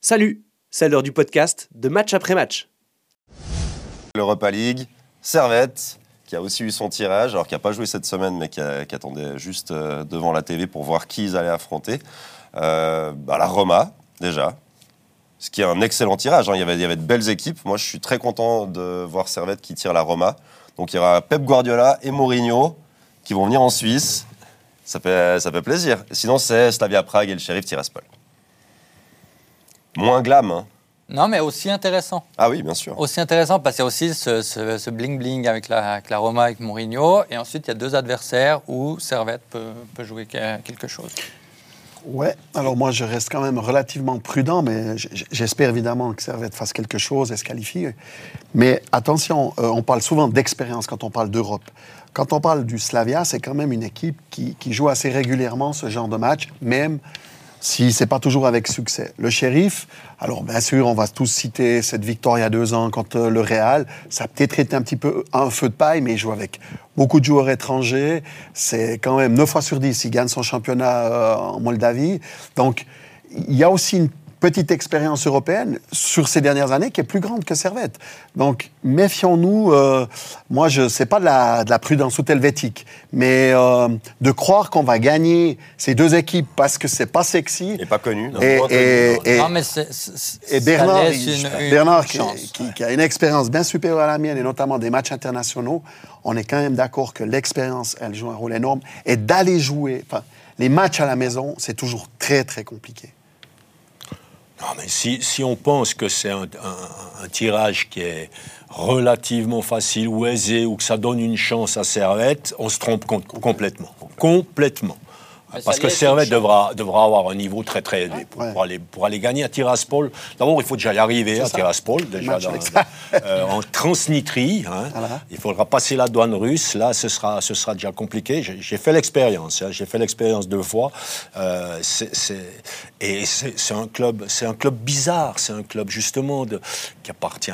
Salut, c'est l'heure du podcast de match après match. L'Europa League, Servette, qui a aussi eu son tirage, alors qui n'a pas joué cette semaine, mais qui, attendait juste euh, devant la TV pour voir qui ils allaient affronter. Euh, bah, la Roma, déjà, ce qui est un excellent tirage. hein. Il, y avait, il y avait de belles équipes. Moi, je suis très content de voir Servette qui tire la Roma. Donc, il y aura Pep Guardiola et Mourinho qui vont venir en Suisse. Ça fait, ça fait plaisir. Sinon, c'est Slavia Prague et le shérif Tiraspol. Moins glam, hein. Non, mais aussi intéressant. Ah oui, bien sûr. Aussi intéressant parce qu'il y a aussi ce, ce- ce bling-bling avec la, avec la Roma, avec Mourinho. Et ensuite, il y a deux adversaires où Servette peut, peut jouer que- quelque chose. Ouais, alors moi je reste quand même relativement prudent, mais j'espère évidemment que Servette fasse quelque chose et se qualifie. Mais attention, euh, on parle souvent d'expérience quand on parle d'Europe. Quand on parle du Slavia, c'est quand même une équipe qui, qui joue assez régulièrement ce genre de match, même si c'est pas toujours avec succès. Le shérif, alors bien sûr, on va tous citer cette victoire il y a deux ans contre le Real. Ça a peut-être été un petit peu un feu de paille, mais il joue avec beaucoup de joueurs étrangers. C'est quand même 9 fois sur 10, il gagne son championnat euh, en Moldavie. Donc, il y a aussi une petite expérience européenne sur ces dernières années qui est plus grande que Servette. Donc, méfions-nous. euh, moi, je sais pas de la, de la prudence ou helvétique, mais euh, de croire qu'on va gagner ces deux équipes parce que c'est pas sexy. Et pas connu. non. Et, Moins connu, et- non. et- non, mais c'est- c'est- et ça Bernard, une- une Bernard qui, chance. qui- qui a une expérience bien supérieure à la mienne, et notamment des matchs internationaux, on est quand même d'accord que l'expérience, elle joue un rôle énorme. Et d'aller jouer, enfin, les matchs à la maison, c'est toujours très, très compliqué. Non, mais si, on pense que c'est un, tirage qui est relativement facile ou aisé ou que ça donne une chance à Servette, on se trompe com- complètement. Complètement. Mais Parce que chance. devra, devra avoir un niveau très très élevé pour, Ouais. pour aller, pour aller gagner à Tiraspol. D'abord, il faut déjà y arriver à ça. Tiraspol, déjà dans- ça. euh, en Transnistrie. hein. Voilà. Il faudra passer la douane russe. Là, ce sera, ce sera déjà compliqué. J'ai fait l'expérience. hein. J'ai fait l'expérience deux fois. Euh, et c'est un club, c'est un club bizarre. C'est un club justement de, qui appartient,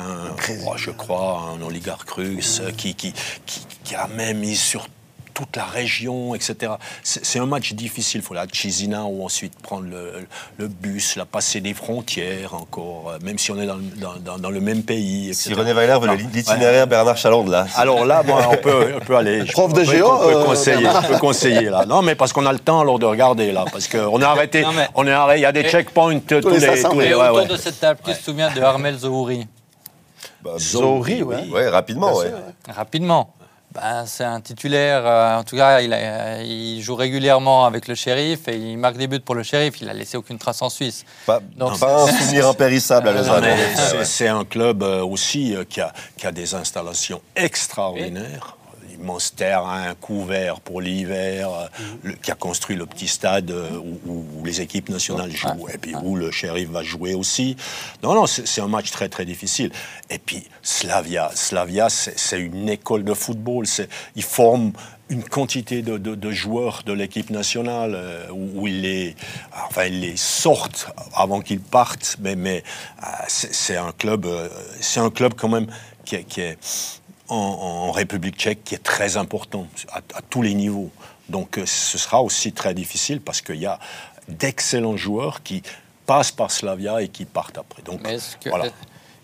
oh, je crois, à un oligarque russe qui, qui, qui, qui a même mis sur toute la région, etc. C'est un match difficile. Il faut aller à Chisinau, ensuite prendre le, le bus, la passer des frontières encore, euh, même si on est dans, le- dans- dans- dans le même pays. Si. René Weiler veut Non. l'itinéraire Bernard Chaland, là. Alors là, moi, on peut, on peut aller. je Prof de peux- géo, On peut euh, conseiller, on peut conseiller là. Non, mais parce qu'on a le temps alors de regarder là, parce qu'on est arrêté. Non, mais- On est arrêté. Il y a des checkpoints tous, les les. 500 tous les- Et ouais, autour ouais. de cette table, qui se souvient de Armel Zohouri? Bah, Zohri, ouais. Ouais, rapidement, ouais. Rapidement. Ben, c'est un titulaire, euh, en tout cas, il, a- il joue régulièrement avec le shérif et il marque des buts pour le shérif. Il n'a laissé aucune trace en Suisse. Pas, Donc, pas un c'est- souvenir impérissable à Ouais, c'est- un club euh, aussi euh, qui, a, qui a des installations extraordinaires. Immense terrain couvert pour l'hiver, euh, qui a construit le petit stade euh, où, les équipes nationales jouent, et puis où le shérif va jouer aussi. Non, non, c'est un match très très difficile. Et puis Slavia, Slavia, c'est une école de football. Ils forment une quantité de, de- de joueurs de l'équipe nationale euh, où, où ils les, enfin, ils les sortent avant qu'ils partent, mais, mais c'est un club, c'est un club quand même qui est, qui est en, en République tchèque qui est très important à, à tous les niveaux. Donc euh, ce sera aussi très difficile parce qu'il y a d'excellents joueurs qui passent par Slavia et qui partent après. Donc est-ce que, voilà.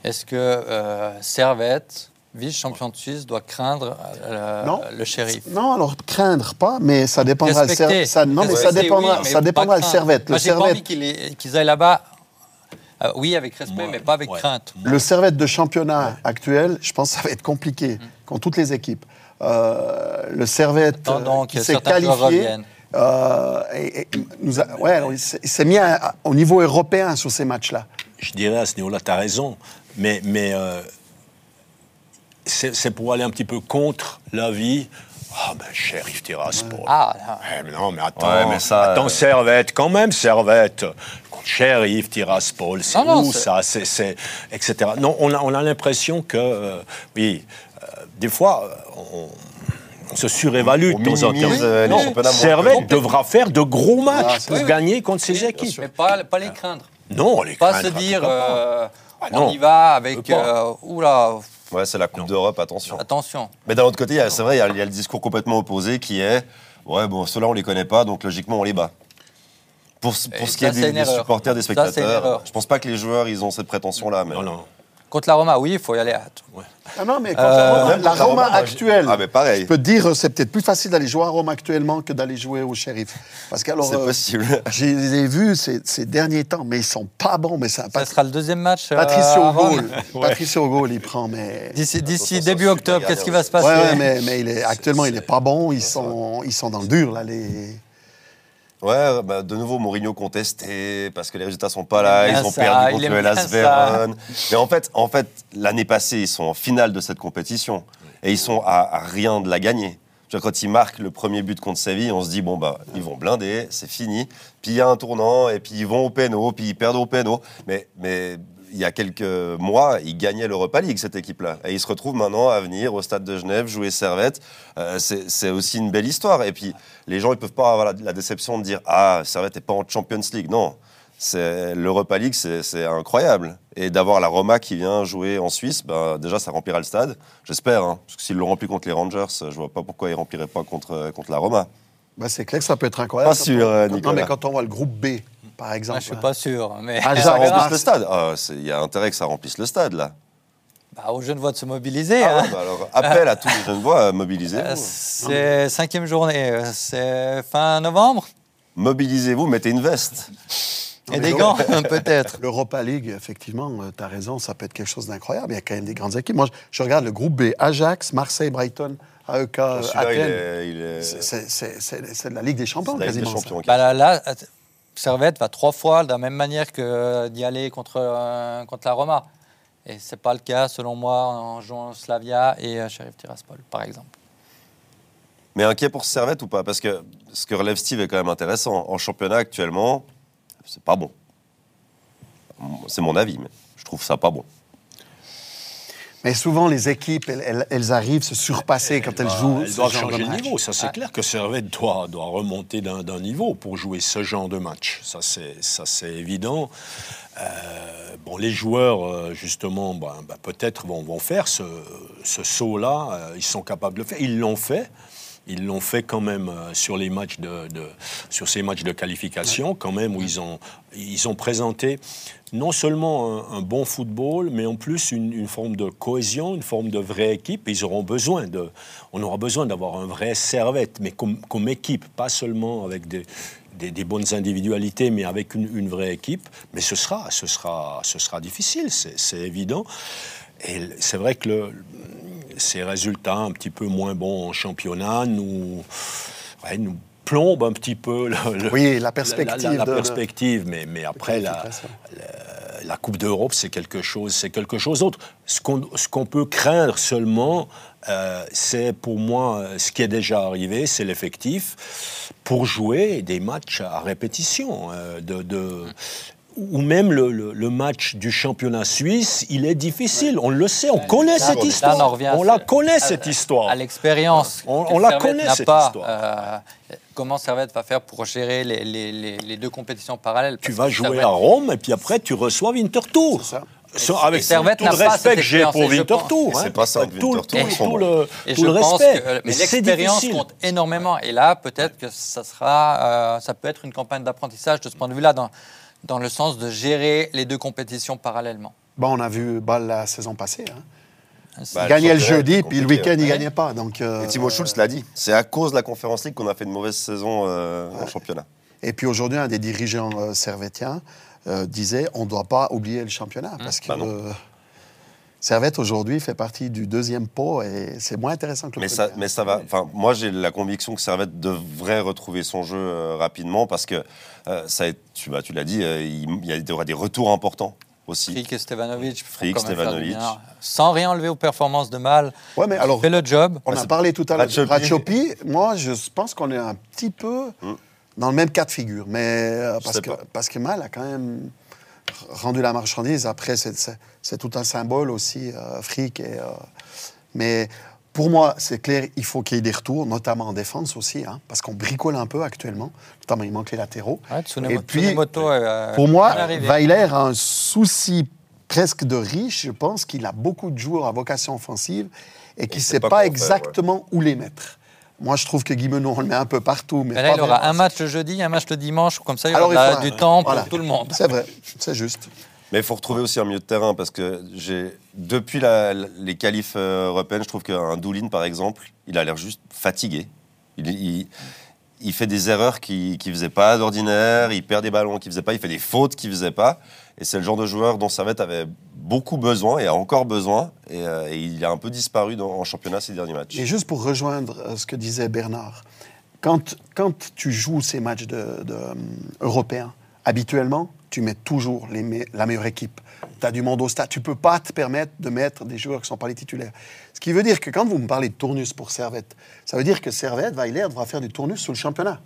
est-ce que euh, Servette, vice-champion de Suisse, doit craindre euh, Non. le shérif? Non, alors craindre pas, mais ça dépendra. le Respecter. Ça, non, mais ça dépendra, oui, mais ça dépendra le craindre. Servette. Le Moi, j'ai pas Servette, envie qu'ils aient- qu'ils aillent là-bas, euh, oui, avec respect, Ouais, mais pas avec ouais. crainte. le Servette de championnat actuel, je pense que ça va être compliqué, contre toutes les équipes. Euh, le Servette Attendons euh, qui s'est certains joueurs qualifié, reviennent. euh, et- et nous a- ouais, alors, il s'est mis à- au niveau européen sur ces matchs-là. je dirais à ce niveau-là, tu as raison, mais, mais euh, c'est pour aller un petit peu contre l'avis. Ah ben, shérif Tiraspol. Ah, là. Eh, mais non, mais attends, Ouais, mais ça, attends, euh, Servette, quand même, Servette. Contre Sheriff, Tiraspol, c'est non, ça c'est, Etc. Non, on a, on a l'impression que, euh, oui, euh, des fois, on, on se surévalue On de temps en temps. euh, Servette devra faire de gros matchs Ah, c'est pour gagner contre ses équipes. Mais pas, pas les craindre. Non, les Pas craindre, se dire, pas. euh, Ah, on non. y va avec. euh, oula, Ouais, c'est la Coupe d'Europe, attention. attention. Mais d'un autre côté, c'est vrai, il y, a, il y a le discours complètement opposé qui est Ouais, bon, ceux-là, on les connaît pas, donc logiquement, on les bat. Pour, pour ce qui est ça, des, supporters, des Ça, c'est une spectateurs, erreur. je pense pas que les joueurs ils ont cette prétention-là. Mais... Non, non. Contre la Roma, oui, il faut y aller. à- Ah non, mais Euh, la Roma- même la contre la Roma actuelle, Ah, mais pareil. je peux te dire, c'est peut-être plus facile d'aller jouer à Rome actuellement que d'aller jouer au shérif. Parce qu'alors, C'est euh, possible. je les ai vus ces, ces derniers temps, mais ils sont pas bons. Mais ça, Ça sera le deuxième match. euh, Patricio Rome. Gaulle, Patricio Gaulle, il prend, mais. D'ici, début ça, octobre, qu'est-ce qui va se passer? Ouais, ouais, mais, mais il est, actuellement, il n'est pas bon. Ils sont, ils sont dans le dur, là. Les... Ouais, bah, de nouveau, Mourinho contesté parce que les résultats sont pas là. Il Ils ont perdu contre le Hellas. Vérone. Mais en fait, en fait l'année passée, ils sont en finale de cette compétition et ils sont à, à rien de la gagner. Tu vois, quand ils marquent le premier but contre Séville, on se dit bon bah ils vont blinder, c'est fini. Puis il y a un tournant et puis ils vont au péno, puis ils perdent au péno. Mais mais il y a quelques mois, ils gagnaient l'Europa League cette équipe-là et ils se retrouvent maintenant à venir au stade de Genève jouer Servette. Euh, c'est aussi une belle histoire. Et puis les gens ils peuvent pas avoir la, la déception de dire ah Servette n'est pas en Champions League. Non. L'Europa League, c'est incroyable. Et d'avoir la Roma qui vient jouer en Suisse, ben, déjà ça remplira le stade. J'espère, hein, parce que s'ils l'ont rempli contre les Rangers, je vois pas pourquoi ils rempliraient pas contre, contre la Roma. Bah, c'est clair que ça peut être incroyable. Pas sûr, on- euh, Non, Nicolas. mais quand on voit le groupe B, par exemple. Je suis hein. pas sûr. Mais Ah, ça remplisse le stade. Ah, c'est- Il y a intérêt que ça remplisse le stade là. Bah, aux jeunes voix de se mobiliser. Ah hein. ouais, bah alors, appel à tous les jeunes voix, Euh, mobilisez-vous. C'est cinquième journée. euh, C'est fin novembre. Mobilisez-vous, mettez une veste. Non, Et des gants, peut-être. L'Europa League, effectivement, tu as raison, ça peut être quelque chose d'incroyable. Il y a quand même des grandes équipes. Moi, je, je regarde le groupe B Ajax, Marseille, Brighton, AEK, euh, Athènes. C'est- de la Ligue des Champions, des quasiment. ça. champions. Bah, là, là, euh, Servette va trois fois de la même manière que d'y aller contre, euh, contre la Roma. Et c'est pas le cas, selon moi, en jouant Slavia et euh, Sheriff Tiraspol, par exemple. Mais inquiet pour Servette ou pas? Parce que ce que relève Steve est quand même intéressant. En championnat actuellement, c'est pas bon. C'est mon avis, mais je trouve ça pas bon. Mais souvent, les équipes, elles, elles- elles arrivent se surpasser quand elles Bah, jouent. Elles doivent changer de, match. niveau. Ça, c'est Ah. clair que Servette doit, doit remonter d'un niveau pour jouer ce genre de match. Ça, c'est ça, c'est évident. Euh, bon, les joueurs, euh, justement, ben, ben, peut-être vont, vont faire ce, ce saut-là. Euh, Ils sont capables de le faire. Ils l'ont fait. Ils l'ont fait quand même euh, sur les matchs de, de- sur ces matchs de qualification, quand même où ils ont ils ont présenté non seulement un, un bon football, mais en plus une, une forme de cohésion, une forme de vraie équipe. Ils auront besoin de, on aura besoin d'avoir un vrai servette, mais comme, comme équipe, pas seulement avec des, des, des bonnes individualités, mais avec une, une vraie équipe. Mais ce sera, ce sera, ce sera difficile, c'est c'est évident. Et c'est vrai que le, ces résultats un petit peu moins bons en championnat nous, ouais, nous plombent un petit peu le- le- Oui, la perspective. la, la de- de- perspective, mais, mais après, la, la, Coupe d'Europe, c'est quelque chose, c'est quelque chose d'autre. Ce qu'on qu'on peut craindre seulement, euh, c'est pour moi, ce qui est déjà arrivé, c'est l'effectif pour jouer des matchs à répétition. euh, de, de- ou même le, le- le match du championnat suisse, il est difficile. On le sait, on connaît Là, cette là, histoire. on on la connaît, à- cette histoire. À l'expérience. On- on la connaît, n'a cette pas, histoire. euh, comment Servette va faire pour gérer les, les- les- les deux compétitions parallèles? Tu vas jouer Servette- à Rome et puis après tu reçois Winterthur. C'est ça. So- avec Et Servette tout le pas respect que j'ai pour et Winterthur. Et c'est pas ça, Tout, Winterthur, tout- tout bons. le, Et tout je le pense respect. que mais c'est l'expérience difficile. compte énormément. Et là, peut-être que ça sera, euh, ça peut être une campagne d'apprentissage de ce point de vue-là, dans, dans le sens de gérer les deux compétitions parallèlement. Bon, on a vu Ball la saison passée. Hein. Bah, il gagnait le jeudi, puis le week-end, il ouais. gagnait pas. Donc, euh, Et Timo Schulz l'a dit. C'est à cause de la Conférence League qu'on a fait une mauvaise saison euh, en championnat. Et puis aujourd'hui, un des dirigeants euh, servétiens euh, disait on ne doit pas oublier le championnat parce que Bah Servette aujourd'hui fait partie du deuxième pot et c'est moins intéressant que le Mais ça, premier. mais ça va. Enfin, moi, j'ai la conviction que Servette devrait retrouver son jeu euh, rapidement parce que euh, ça, est- tu, bah, tu l'as dit, euh, il, il y aura des retours importants aussi. Frick et Stevanovic Frick, Stevanovic. Sans rien enlever aux performances de Mal. Ouais, mais alors, Fait le job. on Bah, a parlé tout à l'heure de Ratchopi. Moi, je pense qu'on est un petit peu Hmm. dans le même cas de figure. Mais euh, Je parce, sais que, pas. parce que Mal a quand même rendu la marchandise. Après, c'est- tout un symbole aussi, euh, fric. Et, euh, mais pour moi, c'est clair, il faut qu'il y ait des retours, notamment en défense aussi, hein, parce qu'on bricole un peu actuellement. Notamment, il manque les latéraux. Ouais, Et puis, euh, Pour moi. Weiler a un souci presque de riche. Je pense qu'il a beaucoup de joueurs à vocation offensive et qu'il ne sait pas pas, quoi faire, exactement où les mettre. Moi, je trouve que Guy Menon, on le met un peu partout. Mais, Mais là, pas il aura un match le jeudi, un match le dimanche, comme ça, il y Alors, aura il du temps pour Voilà. tout le monde. C'est vrai, c'est juste. Mais il faut retrouver aussi un milieu de terrain parce que j'ai depuis la- les qualifs européennes, je trouve qu'un Doulin, par exemple, il a l'air juste fatigué. Il, il- il fait des erreurs qu'il ne faisait pas d'ordinaire, il perd des ballons qu'il faisait pas, il fait des fautes qu'il faisait pas. Et c'est le genre de joueur dont Servette avait beaucoup besoin et a encore besoin. Et, euh, il a un peu disparu en championnat ces derniers matchs. Et juste pour rejoindre euh, ce que disait Bernard, quand, quand tu joues ces matchs de, euh, européens, habituellement, tu mets toujours la meilleure équipe. Tu as du monde au stade. Tu peux pas te permettre de mettre des joueurs qui ne sont pas les titulaires. Ce qui veut dire que quand vous me parlez de tournus pour Servette, ça veut dire que Servette, devra faire du tournus sur le championnat.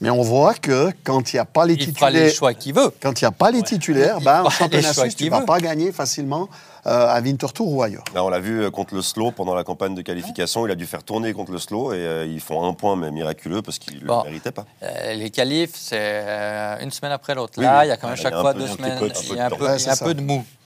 Mais on voit que quand il n'y a pas les Il fera les titulaires, choix qu'il veut. quand il n'y a pas les titulaires, Il ben, en fera championnat suisse, tu ne vas pas gagner facilement euh, à Winterthur ou ailleurs. Là, on l'a vu euh, contre le Slow pendant la campagne de qualification. Il a dû faire tourner contre le Slow et euh, ils font un point, mais miraculeux, parce qu'ils ne Bon. le méritaient pas. Euh, les qualifs, c'est euh, une semaine après l'autre. Oui, Là, oui. il y a quand même chaque fois deux semaines. Il y a un peu, de mou.